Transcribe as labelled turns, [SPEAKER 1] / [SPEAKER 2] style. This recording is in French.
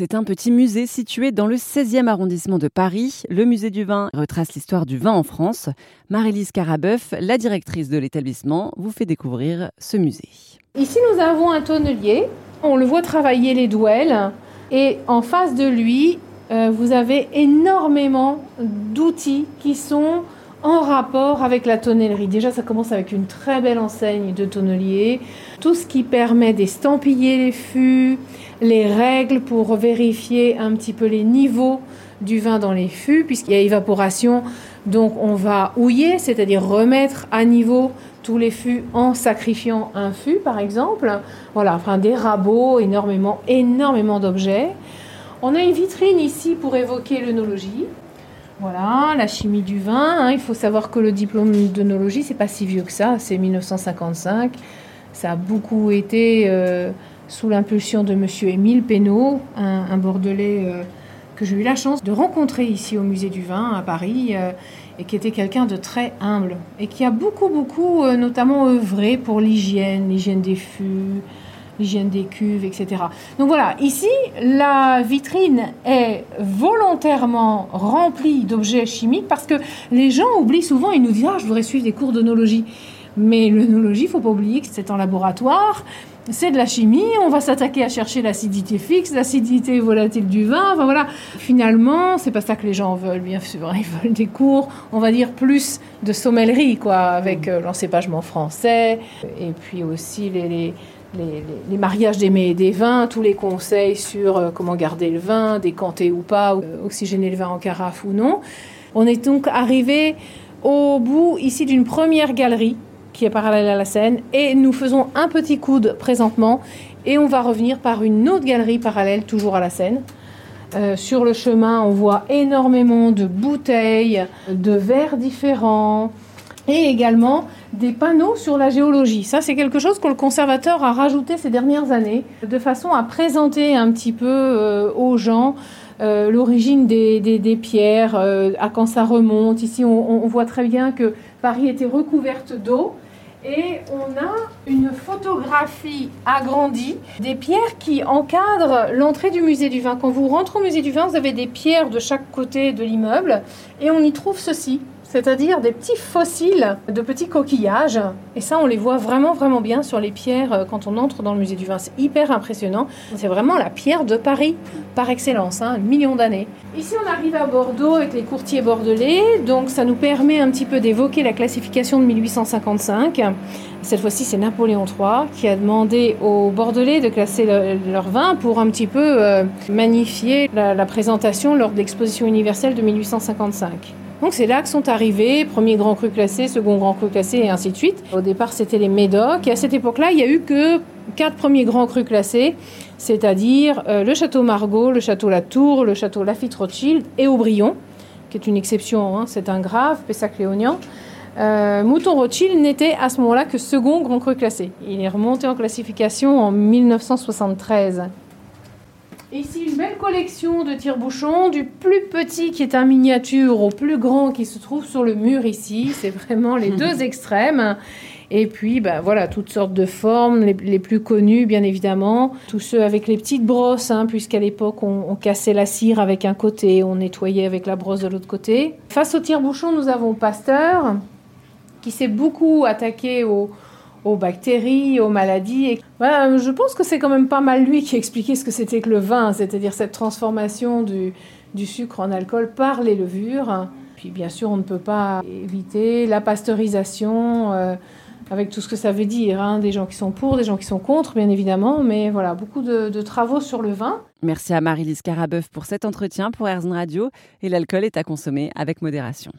[SPEAKER 1] C'est un petit musée situé dans le 16e arrondissement de Paris. Le musée du vin retrace l'histoire du vin en France. Marie-Lise Carabeuf, la directrice de l'établissement, vous fait découvrir ce musée.
[SPEAKER 2] Ici, nous avons un tonnelier. On le voit travailler les douelles. Et en face de lui, euh, vous avez énormément d'outils qui sont en rapport avec la tonnellerie. Déjà, ça commence avec une très belle enseigne de tonnelier. Tout ce qui permet d'estampiller les fûts, les règles pour vérifier un petit peu les niveaux du vin dans les fûts, puisqu'il y a évaporation. Donc, on va houiller, c'est-à-dire remettre à niveau tous les fûts en sacrifiant un fût, par exemple. Voilà, enfin des rabots, énormément, énormément d'objets. On a une vitrine ici pour évoquer l'œnologie. Voilà, la chimie du vin. Hein. Il faut savoir que le diplôme d'œnologie, c'est pas si vieux que ça, c'est 1955. Ça a beaucoup été euh, sous l'impulsion de Monsieur Émile Pénaud, un, Bordelais euh, que j'ai eu la chance de rencontrer ici au Musée du Vin à Paris, euh, et qui était quelqu'un de très humble, et qui a beaucoup, beaucoup, notamment œuvré pour l'hygiène, l'hygiène des fûts, l'hygiène des cuves, etc. Donc voilà, ici, la vitrine est volontairement remplie d'objets chimiques parce que les gens oublient souvent, ils nous disent, ah, je voudrais suivre des cours d'onologie. Mais l'œnologie, il faut pas oublier que c'est en laboratoire, c'est de la chimie, on va s'attaquer à chercher l'acidité fixe, l'acidité volatile du vin, enfin voilà. Finalement, c'est pas ça que les gens veulent, bien sûr, ils veulent des cours, on va dire plus de sommellerie, quoi, avec euh, l'encépagement français, et puis aussi les les, mariages des mets et des vins, tous les conseils sur euh, comment garder le vin, décanter ou pas, euh, oxygéner le vin en carafe ou non. On est donc arrivé au bout ici d'une première galerie qui est parallèle à la scène et nous faisons un petit coude présentement et on va revenir par une autre galerie parallèle toujours à la scène. Euh, sur le chemin, on voit énormément de bouteilles, de verres différents, et également des panneaux sur la géologie. Ça, c'est quelque chose que le conservateur a rajouté ces dernières années, de façon à présenter un petit peu euh, aux gens euh, l'origine des, des, pierres, euh, à quand ça remonte. Ici, on, on, voit très bien que Paris était recouverte d'eau. Et on a une photographie agrandie des pierres qui encadrent l'entrée du musée du vin. Quand vous rentrez au musée du vin, vous avez des pierres de chaque côté de l'immeuble et on y trouve ceci c'est-à-dire des petits fossiles de petits coquillages. Et ça, on les voit vraiment, vraiment bien sur les pierres euh, quand on entre dans le musée du vin. C'est hyper impressionnant. C'est vraiment la pierre de Paris par excellence, hein, un million d'années. Ici, on arrive à Bordeaux avec les courtiers bordelais. Donc, ça nous permet un petit peu d'évoquer la classification de 1855. Cette fois-ci, c'est Napoléon III qui a demandé aux Bordelais de classer leur vin pour un petit peu euh, magnifier la, la présentation lors de l'exposition universelle de 1855. Donc c'est là que sont arrivés premier grand cru classé, second grand cru classé et ainsi de suite. Au départ c'était les Médocs et à cette époque-là il n'y a eu que quatre premiers grands crus classés, c'est-à-dire euh, le château Margaux, le château Latour, le château Lafitte Rothschild et Aubryon, qui est une exception, hein, c'est un grave, Pessac-Léognan. Euh, Mouton Rothschild n'était à ce moment-là que second grand cru classé. Il est remonté en classification en 1973. Ici, une belle collection de tire-bouchons, du plus petit qui est un miniature au plus grand qui se trouve sur le mur ici. C'est vraiment les deux extrêmes. Et puis, ben, voilà, toutes sortes de formes, les, plus connues, bien évidemment. Tous ceux avec les petites brosses, hein, puisqu'à l'époque, on, on, cassait la cire avec un côté, on nettoyait avec la brosse de l'autre côté. Face au tire-bouchon, nous avons Pasteur, qui s'est beaucoup attaqué aux aux bactéries, aux maladies. Je pense que c'est quand même pas mal lui qui expliquait ce que c'était que le vin, c'est-à-dire cette transformation du, du, sucre en alcool par les levures. Puis bien sûr, on ne peut pas éviter la pasteurisation. Euh, avec tout ce que ça veut dire, hein, des gens qui sont pour, des gens qui sont contre, bien évidemment, mais voilà, beaucoup de, travaux sur le vin.
[SPEAKER 1] Merci à Marie-Lise Carabeuf pour cet entretien pour Airzone Radio, et l'alcool est à consommer avec modération.